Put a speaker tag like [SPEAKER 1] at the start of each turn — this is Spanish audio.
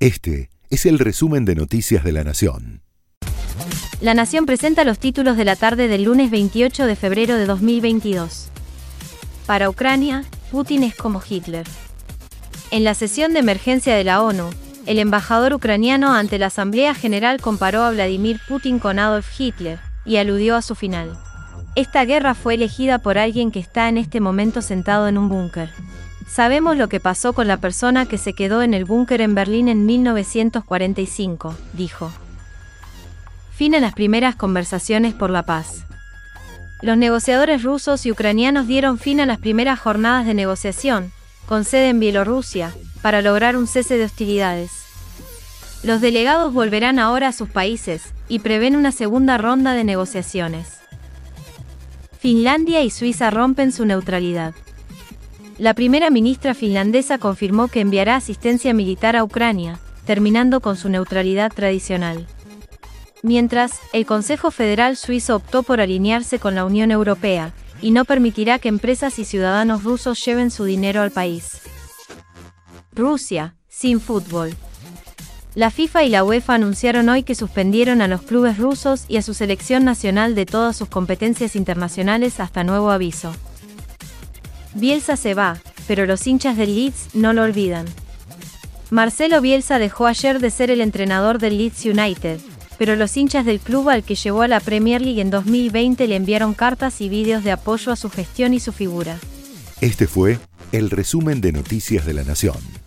[SPEAKER 1] Este es el resumen de Noticias de la Nación.
[SPEAKER 2] La Nación presenta los títulos de la tarde del lunes 28 de febrero de 2022. Para Ucrania, Putin es como Hitler. En la sesión de emergencia de la ONU, el embajador ucraniano ante la Asamblea General comparó a Vladimir Putin con Adolf Hitler y aludió a su final. Esta guerra fue elegida por alguien que está en este momento sentado en un búnker. Sabemos lo que pasó con la persona que se quedó en el búnker en Berlín en 1945, dijo. Fin en las primeras conversaciones por la paz. Los negociadores rusos y ucranianos dieron fin a las primeras jornadas de negociación, con sede en Bielorrusia, para lograr un cese de hostilidades. Los delegados volverán ahora a sus países y prevén una segunda ronda de negociaciones. Finlandia y Suiza rompen su neutralidad. La primera ministra finlandesa confirmó que enviará asistencia militar a Ucrania, terminando con su neutralidad tradicional. Mientras, el Consejo Federal Suizo optó por alinearse con la Unión Europea, y no permitirá que empresas y ciudadanos rusos lleven su dinero al país. Rusia, sin fútbol. La FIFA y la UEFA anunciaron hoy que suspendieron a los clubes rusos y a su selección nacional de todas sus competencias internacionales hasta nuevo aviso. Bielsa se va, pero los hinchas del Leeds no lo olvidan. Marcelo Bielsa dejó ayer de ser el entrenador del Leeds United, pero los hinchas del club al que llevó a la Premier League en 2020 le enviaron cartas y vídeos de apoyo a su gestión y su figura.
[SPEAKER 1] Este fue el resumen de Noticias de la Nación.